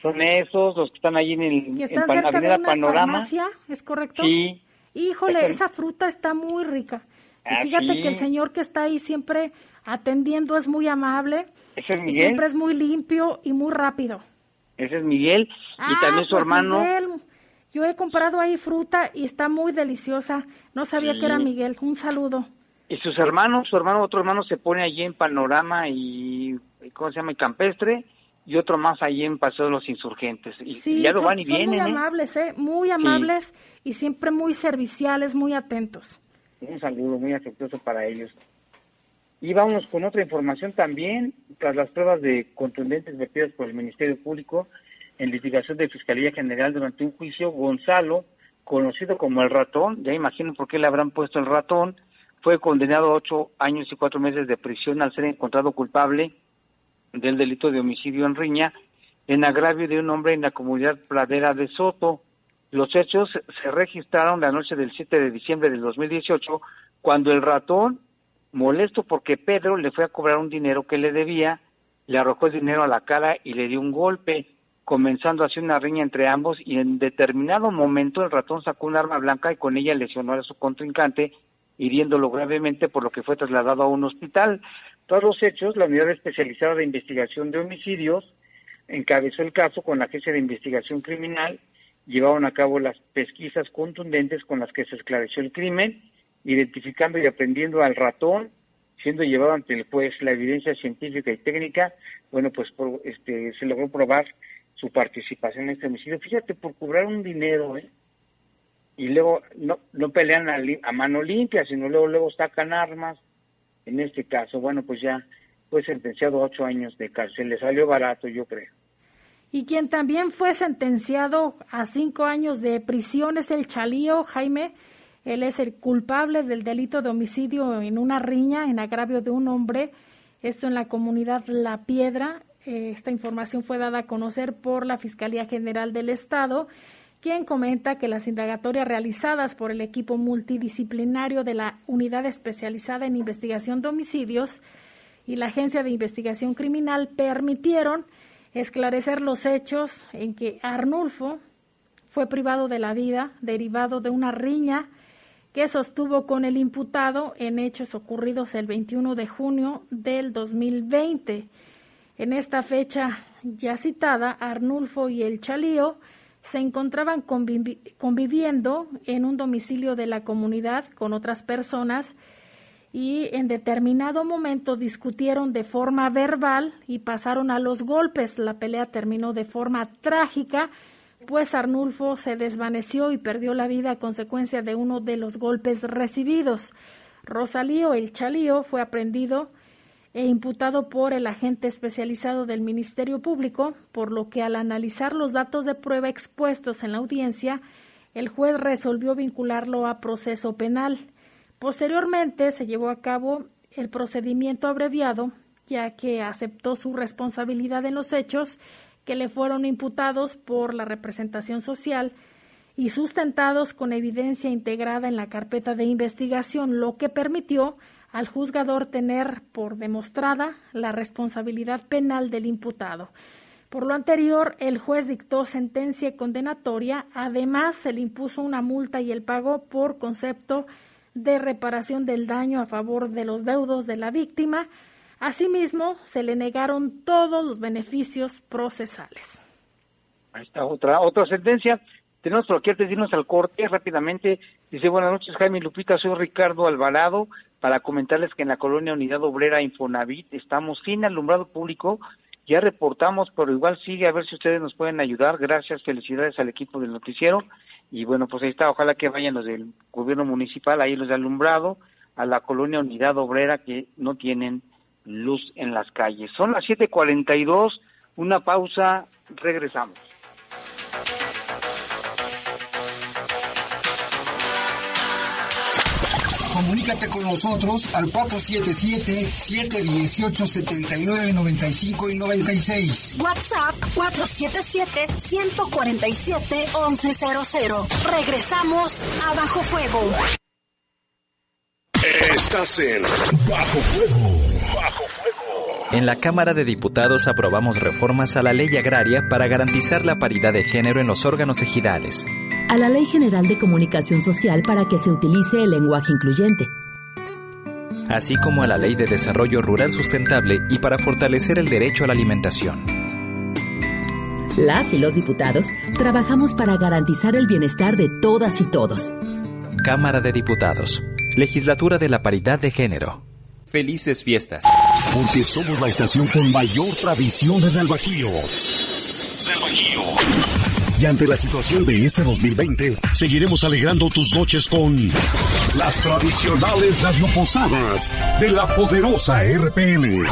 son esos, los que están allí en el en pan, Avenida Panorama. Farmacia, ¿Es correcto? Sí. Híjole, esa fruta está muy rica. Y fíjate que el señor que está ahí siempre atendiendo es muy amable. Ese es Miguel. Siempre es muy limpio y muy rápido. Ese es Miguel. y también su pues hermano. Miguel. Yo he comprado ahí fruta y está muy deliciosa. No sabía que era Miguel. Un saludo. Y sus hermanos, su hermano, otro hermano se pone allí en Panorama y, ¿cómo se llama? Y Campestre y otro más allí en Paseo de los Insurgentes. Y, sí, ya lo son, van y son vienen. muy ¿eh? amables, ¿eh? Muy amables y siempre muy serviciales, muy atentos. Un saludo muy afectuoso para ellos. Y vámonos con otra información también, tras las pruebas de contundentes vertidas por el Ministerio Público en litigación de Fiscalía General durante un juicio, Gonzalo, conocido como el ratón, ya imagino por qué le habrán puesto el ratón, fue condenado a ocho años y cuatro meses de prisión al ser encontrado culpable del delito de homicidio en riña en agravio de un hombre en la comunidad pradera de Soto. Los hechos se registraron la noche del 7 de diciembre del 2018 cuando el ratón, molesto porque Pedro le fue a cobrar un dinero que le debía, le arrojó el dinero a la cara y le dio un golpe, comenzando así una riña entre ambos y en determinado momento el ratón sacó un arma blanca y con ella lesionó a su contrincante, hiriéndolo gravemente por lo que fue trasladado a un hospital. Todos los hechos, la Unidad Especializada de Investigación de Homicidios encabezó el caso con la Agencia de Investigación Criminal, llevaron a cabo las pesquisas contundentes con las que se esclareció el crimen, identificando y aprendiendo al ratón, siendo llevado ante el juez la evidencia científica y técnica, bueno, pues por, este, se logró probar su participación en este homicidio. Fíjate, por cobrar un dinero, ¿eh? y luego no, no pelean a, a mano limpia, sino luego, luego sacan armas, en este caso, bueno, pues ya fue sentenciado a ocho años de cárcel. Le salió barato, yo creo. Y quien también fue sentenciado a cinco años de prisión es el Chalío Jaime. Él es el culpable del delito de homicidio en una riña en agravio de un hombre. Esto en la comunidad La Piedra. Eh, esta información fue dada a conocer por la Fiscalía General del Estado, quien comenta que las indagatorias realizadas por el equipo multidisciplinario de la Unidad Especializada en Investigación de Homicidios y la Agencia de Investigación Criminal permitieron esclarecer los hechos en que Arnulfo fue privado de la vida derivado de una riña que sostuvo con el imputado en hechos ocurridos el 21 de junio del 2020. En esta fecha ya citada, Arnulfo y el Chalío se encontraban convivi conviviendo en un domicilio de la comunidad con otras personas y en determinado momento discutieron de forma verbal y pasaron a los golpes. La pelea terminó de forma trágica, pues Arnulfo se desvaneció y perdió la vida a consecuencia de uno de los golpes recibidos. Rosalío, el Chalío, fue aprendido e imputado por el agente especializado del Ministerio Público, por lo que al analizar los datos de prueba expuestos en la audiencia, el juez resolvió vincularlo a proceso penal. Posteriormente se llevó a cabo el procedimiento abreviado, ya que aceptó su responsabilidad en los hechos que le fueron imputados por la representación social y sustentados con evidencia integrada en la carpeta de investigación, lo que permitió al juzgador tener por demostrada la responsabilidad penal del imputado. Por lo anterior, el juez dictó sentencia condenatoria, además se le impuso una multa y el pago por concepto de reparación del daño a favor de los deudos de la víctima. Asimismo, se le negaron todos los beneficios procesales. Ahí está otra otra sentencia. Tenemos por aquí antes de al corte rápidamente. Dice, buenas noches Jaime Lupita, soy Ricardo Alvarado para comentarles que en la colonia Unidad Obrera Infonavit estamos sin alumbrado público. Ya reportamos, pero igual sigue a ver si ustedes nos pueden ayudar. Gracias, felicidades al equipo del noticiero. Y bueno, pues ahí está, ojalá que vayan los del gobierno municipal, ahí los de alumbrado, a la colonia Unidad Obrera que no tienen luz en las calles. Son las 7:42, una pausa, regresamos. Comunícate con nosotros al 477-718-7995 y 96. WhatsApp 477-147-1100. Regresamos a Bajo Fuego. Estás en Bajo Fuego. Bajo Fuego. En la Cámara de Diputados aprobamos reformas a la ley agraria para garantizar la paridad de género en los órganos ejidales a la Ley General de Comunicación Social para que se utilice el lenguaje incluyente, así como a la Ley de Desarrollo Rural Sustentable y para fortalecer el derecho a la alimentación. Las y los diputados trabajamos para garantizar el bienestar de todas y todos. Cámara de Diputados, Legislatura de la Paridad de Género. Felices fiestas. Porque somos la estación con mayor tradición en el Bajío. Del Bajío. Y ante la situación de este 2020, seguiremos alegrando tus noches con las tradicionales radioposadas de la poderosa RPN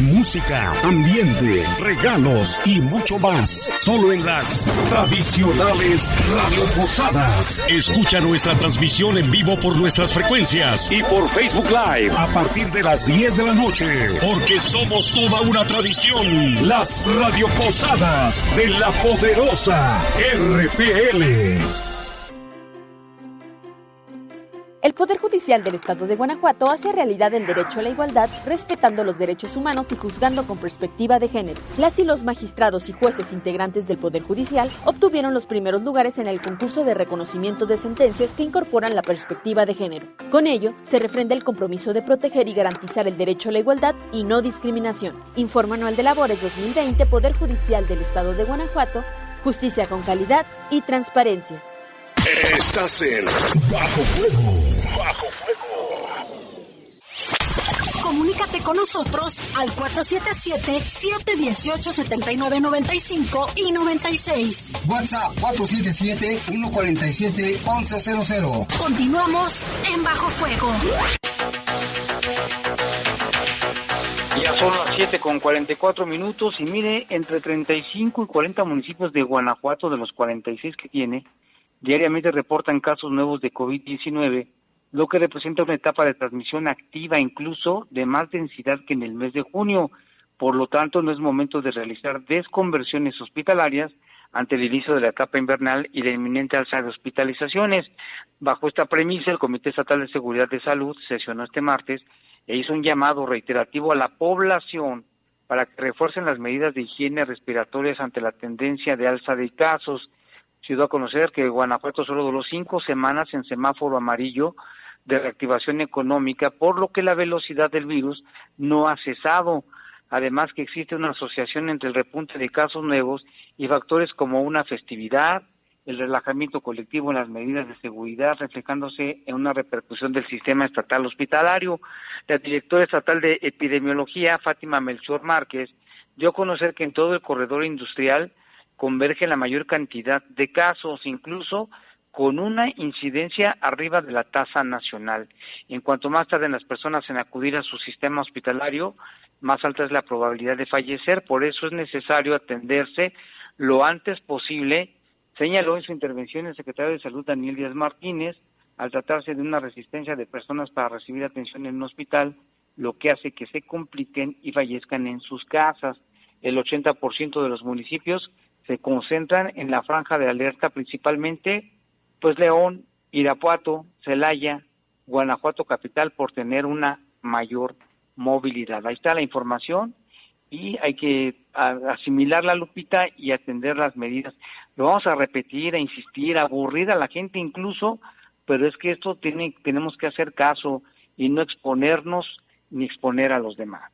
música, ambiente, regalos y mucho más. Solo en las tradicionales Radio Posadas. Escucha nuestra transmisión en vivo por nuestras frecuencias y por Facebook Live a partir de las 10 de la noche. Porque somos toda una tradición. Las Radio Posadas de la poderosa RPL. Poder Judicial del Estado de Guanajuato hace realidad el derecho a la igualdad, respetando los derechos humanos y juzgando con perspectiva de género. Las y los magistrados y jueces integrantes del Poder Judicial obtuvieron los primeros lugares en el concurso de reconocimiento de sentencias que incorporan la perspectiva de género. Con ello, se refrenda el compromiso de proteger y garantizar el derecho a la igualdad y no discriminación. Informa Anual de Labores 2020, Poder Judicial del Estado de Guanajuato, Justicia con calidad y transparencia. Estás en Bajo Fuego. Bajo Fuego. Comunícate con nosotros al 477-718-7995 y 96. WhatsApp 477-147-1100. Continuamos en Bajo Fuego. Ya son las 7 con 44 minutos y mire, entre 35 y 40 municipios de Guanajuato, de los 46 que tiene, Diariamente reportan casos nuevos de COVID-19, lo que representa una etapa de transmisión activa incluso de más densidad que en el mes de junio. Por lo tanto, no es momento de realizar desconversiones hospitalarias ante el inicio de la etapa invernal y la inminente alza de hospitalizaciones. Bajo esta premisa, el Comité Estatal de Seguridad de Salud sesionó este martes e hizo un llamado reiterativo a la población para que refuercen las medidas de higiene respiratorias ante la tendencia de alza de casos se dio a conocer que Guanajuato solo duró cinco semanas en semáforo amarillo de reactivación económica, por lo que la velocidad del virus no ha cesado. Además que existe una asociación entre el repunte de casos nuevos y factores como una festividad, el relajamiento colectivo en las medidas de seguridad, reflejándose en una repercusión del sistema estatal hospitalario. La directora estatal de epidemiología, Fátima Melchor Márquez, dio a conocer que en todo el corredor industrial converge la mayor cantidad de casos, incluso con una incidencia arriba de la tasa nacional. En cuanto más tarden las personas en acudir a su sistema hospitalario, más alta es la probabilidad de fallecer. Por eso es necesario atenderse lo antes posible Señaló en su intervención el secretario de Salud Daniel Díaz Martínez, al tratarse de una resistencia de personas para recibir atención en un hospital, lo que hace que se compliquen y fallezcan en sus casas. El 80% de los municipios se concentran en la franja de alerta, principalmente pues León, Irapuato, Celaya, Guanajuato capital por tener una mayor movilidad. Ahí está la información y hay que asimilar la lupita y atender las medidas. Lo vamos a repetir, a insistir, a aburrir a la gente incluso, pero es que esto tiene, tenemos que hacer caso y no exponernos ni exponer a los demás.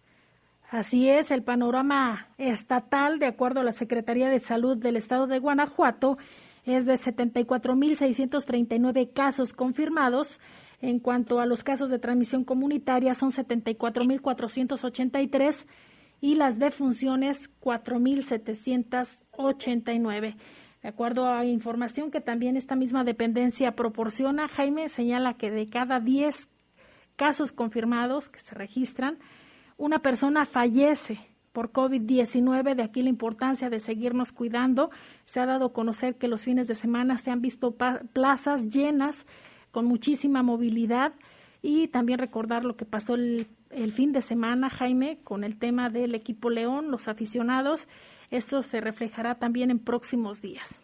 Así es, el panorama estatal, de acuerdo a la Secretaría de Salud del Estado de Guanajuato, es de 74.639 casos confirmados. En cuanto a los casos de transmisión comunitaria, son 74.483 y las defunciones 4.789. De acuerdo a información que también esta misma dependencia proporciona, Jaime señala que de cada 10 casos confirmados que se registran, una persona fallece por COVID-19, de aquí la importancia de seguirnos cuidando. Se ha dado a conocer que los fines de semana se han visto plazas llenas con muchísima movilidad y también recordar lo que pasó el, fin de semana, Jaime, con el tema del equipo León, los aficionados. Esto se reflejará también en próximos días.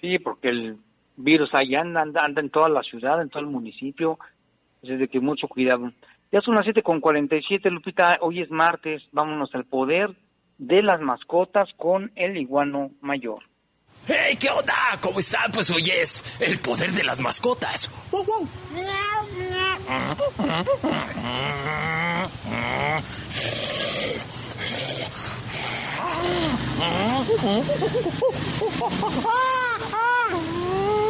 Sí, porque el virus anda, anda, anda en toda la ciudad, en todo el municipio, desde que mucho cuidado. Ya son las siete con siete, Lupita, hoy es martes, vámonos al poder de las mascotas con el iguano mayor. ¡Hey! ¿Qué onda? ¿Cómo están? Pues hoy es el poder de las mascotas.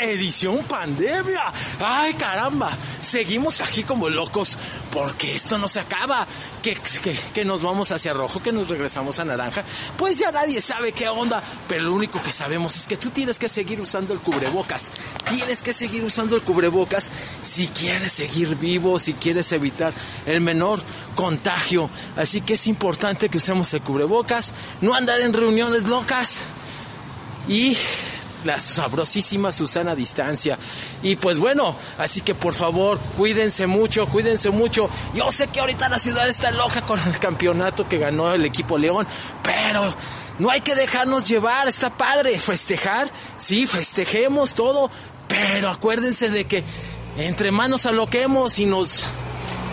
edición pandemia. Ay, caramba, seguimos aquí como locos porque esto no se acaba. Que, que, nos vamos hacia rojo, que nos regresamos a naranja. Pues ya nadie sabe qué onda, pero lo único que sabemos es que tú tienes que seguir usando el cubrebocas. Tienes que seguir usando el cubrebocas si quieres seguir vivo, si quieres evitar el menor contagio. Así que es importante que usemos el cubrebocas, no andar en reuniones locas y la sabrosísima Susana Distancia. Y pues bueno, así que por favor, cuídense mucho, cuídense mucho. Yo sé que ahorita la ciudad está loca con el campeonato que ganó el equipo León, pero no hay que dejarnos llevar, está padre festejar, sí, festejemos todo, pero acuérdense de que entre manos aloquemos y nos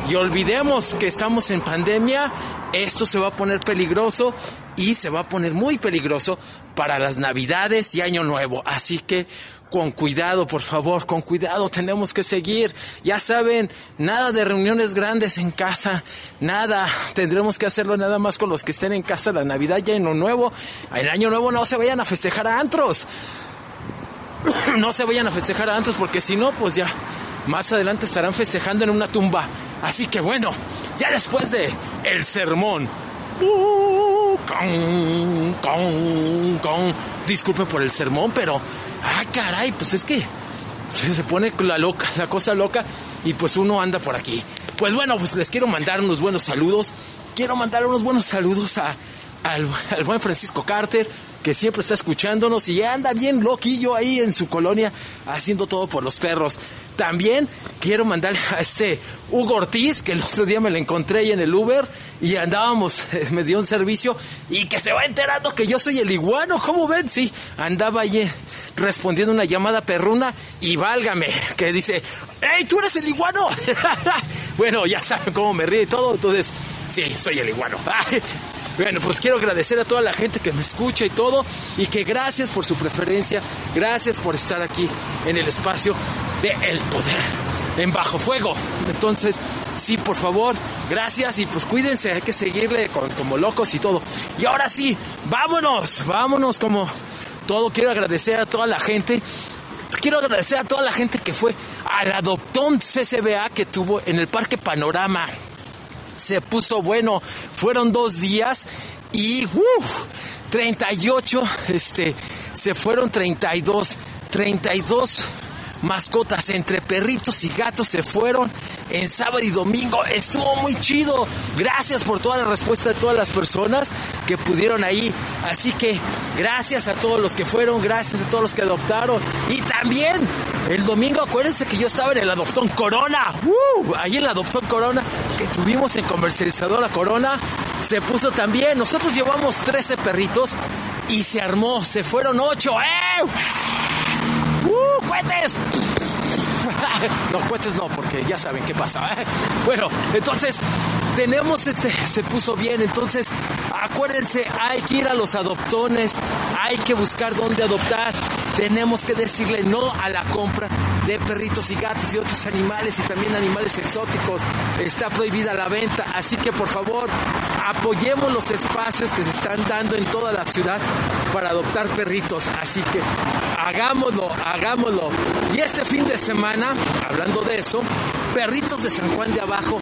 y olvidemos que estamos en pandemia, esto se va a poner peligroso y se va a poner muy peligroso para las Navidades y Año Nuevo. Así que con cuidado, por favor, con cuidado, tenemos que seguir. Ya saben, nada de reuniones grandes en casa, nada. Tendremos que hacerlo nada más con los que estén en casa la Navidad y Año Nuevo. El Año Nuevo no se vayan a festejar a antros. No se vayan a festejar a antros porque si no, pues ya más adelante estarán festejando en una tumba. Así que bueno, ya después de el sermón. Con, con, con. Disculpe por el sermón, pero. Ah, caray, pues es que. Se pone la loca, la cosa loca. Y pues uno anda por aquí. Pues bueno, pues les quiero mandar unos buenos saludos. Quiero mandar unos buenos saludos a, al, al buen Francisco Carter, que siempre está escuchándonos y anda bien loquillo ahí en su colonia haciendo todo por los perros. También quiero mandarle a este Hugo Ortiz, que el otro día me lo encontré ahí en el Uber y andábamos, me dio un servicio y que se va enterando que yo soy el iguano. ¿Cómo ven? Sí, andaba ahí respondiendo una llamada perruna y válgame, que dice, ¡Ey, tú eres el iguano! bueno, ya saben cómo me ríe y todo, entonces, sí, soy el iguano. Bueno, pues quiero agradecer a toda la gente que me escucha y todo, y que gracias por su preferencia, gracias por estar aquí en el espacio de El Poder, en Bajo Fuego. Entonces, sí, por favor, gracias y pues cuídense, hay que seguirle como locos y todo. Y ahora sí, vámonos, vámonos como todo. Quiero agradecer a toda la gente quiero agradecer a toda la gente que fue al adoptón CCBA que tuvo en el Parque Panorama se puso bueno. Fueron dos días y uff, 38, este, se fueron 32, 32 mascotas entre perritos y gatos se fueron en sábado y domingo. Estuvo muy chido. Gracias por toda la respuesta de todas las personas que pudieron ahí. Así que gracias a todos los que fueron, gracias a todos los que adoptaron. Y también el domingo, acuérdense que yo estaba en el Adoptón Corona. Uh, ahí en el Adoptón Corona que tuvimos en comercializadora Corona. Se puso también. Nosotros llevamos 13 perritos y se armó. Se fueron 8. ¡Eh! ¡Cohetes! no, cohetes no, porque ya saben qué pasa. ¿eh? Bueno, entonces tenemos este, se puso bien. Entonces, acuérdense, hay que ir a los adoptones, hay que buscar dónde adoptar. Tenemos que decirle no a la compra de perritos y gatos y otros animales y también animales exóticos. Está prohibida la venta, así que por favor apoyemos los espacios que se están dando en toda la ciudad para adoptar perritos. Así que hagámoslo, hagámoslo. Y este fin de semana, hablando de eso, Perritos de San Juan de Abajo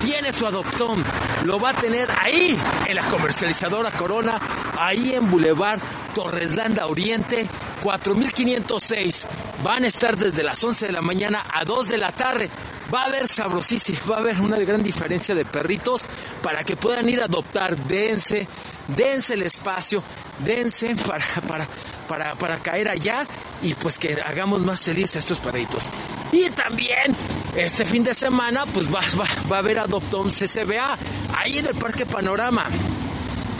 tiene su adoptón. Lo va a tener ahí, en la comercializadora Corona, ahí en Boulevard Torreslanda Oriente, 4506. Van a estar desde las 11 de la mañana a 2 de la tarde. Va a haber sabrosísimo, va a haber una gran diferencia de perritos para que puedan ir a adoptar. Dense, dense el espacio, dense para, para, para, para caer allá y pues que hagamos más felices a estos perritos. Y también este fin de semana pues va, va, va a haber Adoptom CCBA ahí en el Parque Panorama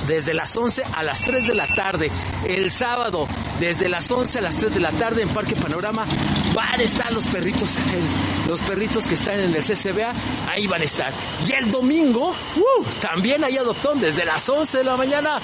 desde las 11 a las 3 de la tarde. El sábado, desde las 11 a las 3 de la tarde en Parque Panorama, van a estar los perritos, los perritos que están en el CCBA, ahí van a estar. Y el domingo, uh, también hay adoptón, desde las 11 de la mañana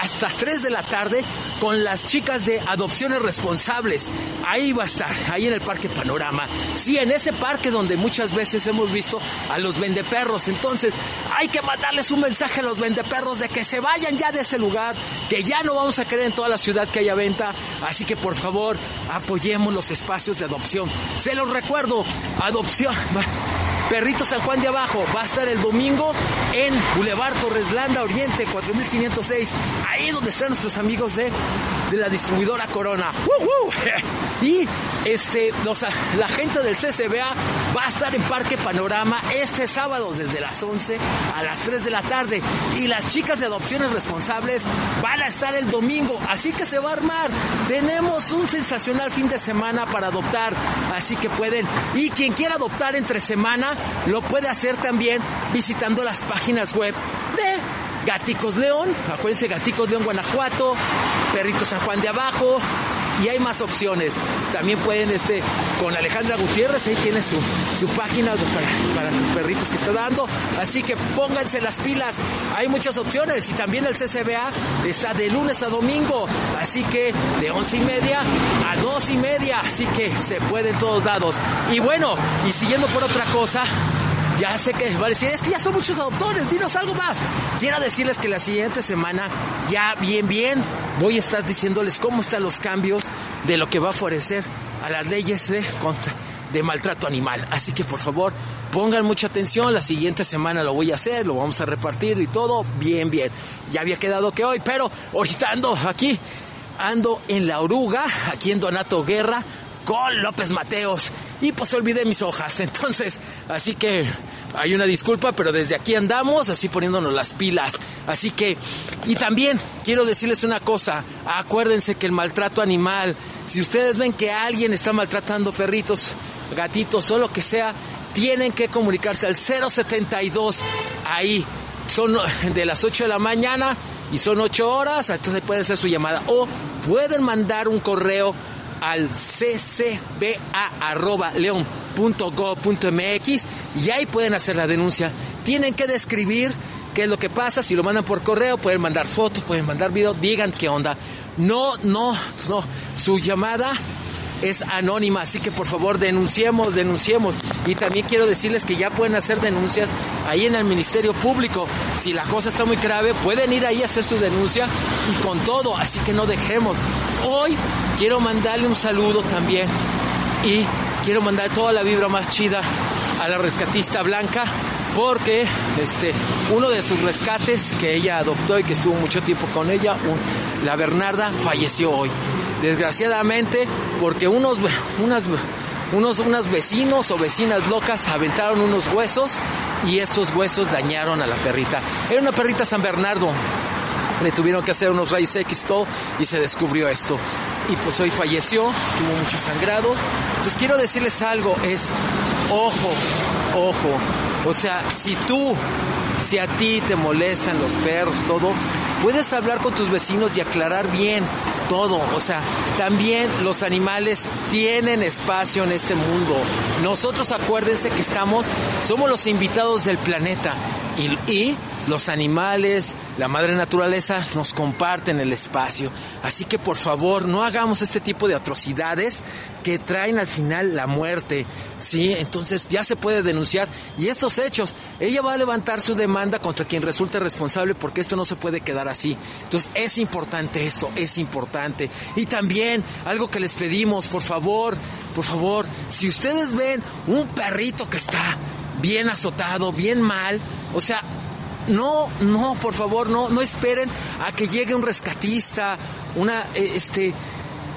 hasta 3 de la tarde, con las chicas de adopciones responsables. Ahí va a estar, ahí en el Parque Panorama. Sí, en ese parque donde muchas veces hemos visto a los vendeperros. Entonces, hay que mandarles un mensaje a los vendeperros de que se vayan ya de ese lugar, que ya no vamos a querer en toda la ciudad que haya venta. Así que por favor, apoyemos los espacios de adopción. Se los recuerdo, adopción. Perrito San Juan de Abajo va a estar el domingo en Boulevard Torreslanda Oriente 4506, ahí donde están nuestros amigos de, de la distribuidora Corona. ¡Uh! Y este, la gente del CCBA va a estar en Parque Panorama este sábado desde las 11 a las 3 de la tarde. Y las chicas de adopciones responsables van a estar el domingo. Así que se va a armar. Tenemos un sensacional fin de semana para adoptar. Así que pueden. Y quien quiera adoptar entre semana, lo puede hacer también visitando las páginas web de Gaticos León, acuérdense Gaticos León Guanajuato, Perrito San Juan de Abajo, y hay más opciones. También pueden, este, con Alejandra Gutiérrez, ahí tiene su, su página para, para perritos que está dando. Así que pónganse las pilas, hay muchas opciones y también el CCBA está de lunes a domingo, así que de once y media a dos y media, así que se puede en todos lados. Y bueno, y siguiendo por otra cosa, ya sé que va a decir, es que ya son muchos adoptores, dinos algo más. Quiero decirles que la siguiente semana, ya bien, bien, voy a estar diciéndoles cómo están los cambios de lo que va a favorecer a las leyes de, contra, de maltrato animal. Así que por favor, pongan mucha atención, la siguiente semana lo voy a hacer, lo vamos a repartir y todo bien, bien. Ya había quedado que hoy, pero ahorita ando aquí, ando en la oruga, aquí en Donato Guerra, con López Mateos. Y pues olvidé mis hojas. Entonces, así que hay una disculpa, pero desde aquí andamos, así poniéndonos las pilas. Así que, y también quiero decirles una cosa. Acuérdense que el maltrato animal, si ustedes ven que alguien está maltratando perritos, gatitos o lo que sea, tienen que comunicarse al 072. Ahí son de las 8 de la mañana y son 8 horas, entonces pueden hacer su llamada. O pueden mandar un correo al ccba.leon.go.mx y ahí pueden hacer la denuncia. Tienen que describir qué es lo que pasa. Si lo mandan por correo, pueden mandar fotos, pueden mandar video, digan qué onda. No, no, no. Su llamada es anónima, así que por favor denunciemos, denunciemos. Y también quiero decirles que ya pueden hacer denuncias ahí en el Ministerio Público. Si la cosa está muy grave, pueden ir ahí a hacer su denuncia y con todo, así que no dejemos. Hoy quiero mandarle un saludo también y quiero mandar toda la vibra más chida a la rescatista Blanca porque este uno de sus rescates que ella adoptó y que estuvo mucho tiempo con ella, la Bernarda, falleció hoy. Desgraciadamente, porque unos, unos vecinos o vecinas locas aventaron unos huesos y estos huesos dañaron a la perrita. Era una perrita San Bernardo. Le tuvieron que hacer unos rayos X todo y se descubrió esto. Y pues hoy falleció, tuvo mucho sangrado. Entonces quiero decirles algo, es ojo, ojo. O sea, si tú, si a ti te molestan los perros, todo, puedes hablar con tus vecinos y aclarar bien todo. O sea, también los animales tienen espacio en este mundo. Nosotros acuérdense que estamos, somos los invitados del planeta y, y los animales, la madre naturaleza nos comparten el espacio. Así que por favor, no hagamos este tipo de atrocidades que traen al final la muerte. Sí, entonces ya se puede denunciar. Y estos hechos, ella va a levantar su demanda contra quien resulte responsable porque esto no se puede quedar así. Entonces es importante esto, es importante. Y también algo que les pedimos, por favor, por favor, si ustedes ven un perrito que está bien azotado, bien mal, o sea, no, no, por favor, no, no esperen a que llegue un rescatista, una, eh, este,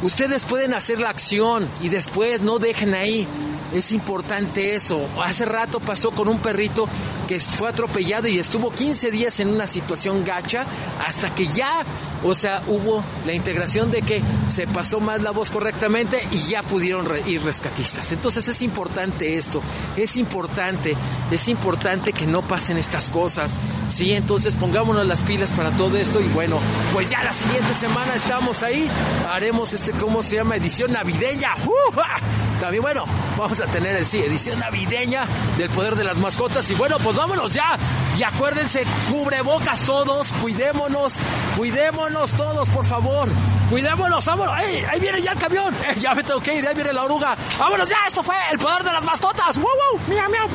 ustedes pueden hacer la acción y después no dejen ahí. Es importante eso. Hace rato pasó con un perrito que fue atropellado y estuvo 15 días en una situación gacha hasta que ya, o sea, hubo la integración de que se pasó más la voz correctamente y ya pudieron ir rescatistas. Entonces es importante esto, es importante, es importante que no pasen estas cosas. Sí, entonces pongámonos las pilas para todo esto y bueno, pues ya la siguiente semana estamos ahí, haremos este, ¿cómo se llama? Edición navideña. También bueno, vamos a tener, sí, edición navideña del poder de las mascotas y bueno, pues vámonos ya. Y acuérdense, cubrebocas todos, cuidémonos, cuidémonos todos, por favor. Cuidémonos, vámonos. ¡Ey! Ahí viene ya el camión. Ya me tengo que ir, ahí viene la oruga. Vámonos ya, esto fue el poder de las mascotas. ¡Wow, wow! ¡Miau, miau!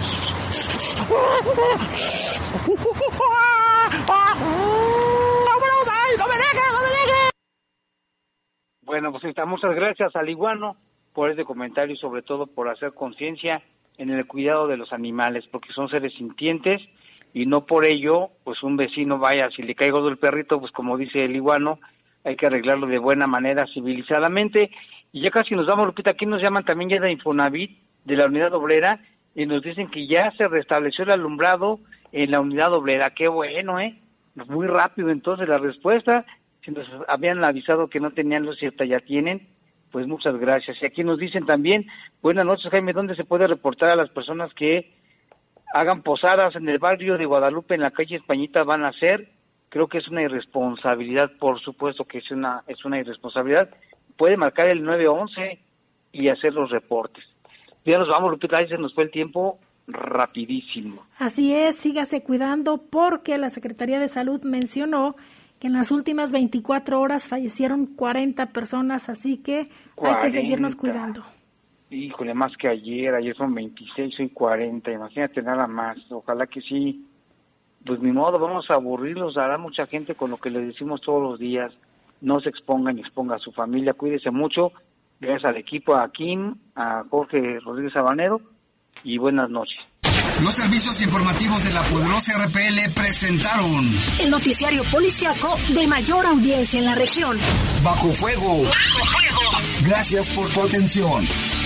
¡Vámonos! ¡Ay, no me dejes, no me dejes! Bueno, pues está, muchas gracias al iguano por este comentario y sobre todo por hacer conciencia en el cuidado de los animales, porque son seres sintientes y no por ello, pues un vecino vaya, si le caigo del perrito, pues como dice el iguano, hay que arreglarlo de buena manera, civilizadamente. Y ya casi nos vamos, Lupita, aquí nos llaman también ya de Infonavit, de la unidad obrera, y nos dicen que ya se restableció el alumbrado en la unidad obrera. Qué bueno, ¿eh? Muy rápido entonces la respuesta. Si nos habían avisado que no tenían luz hasta ya tienen, pues muchas gracias. Y aquí nos dicen también, buenas noches Jaime, ¿dónde se puede reportar a las personas que hagan posadas en el barrio de Guadalupe, en la calle Españita, van a hacer? Creo que es una irresponsabilidad, por supuesto que es una, es una irresponsabilidad. Puede marcar el 911 y hacer los reportes. Ya nos vamos, Lupita, ahí se nos fue el tiempo rapidísimo. Así es, sígase cuidando porque la Secretaría de Salud mencionó que en las últimas 24 horas fallecieron 40 personas, así que hay que seguirnos cuidando. Híjole, más que ayer, ayer son 26, y 40, imagínate nada más, ojalá que sí, pues ni modo, vamos a aburrirlos, hará mucha gente con lo que les decimos todos los días, no se expongan ni exponga a su familia, cuídese mucho, gracias al equipo, a Kim, a Jorge Rodríguez Sabanero, y buenas noches. Los servicios informativos de la poderosa RPL presentaron el noticiario policiaco de mayor audiencia en la región. Bajo fuego. Bajo fuego. Gracias por tu atención.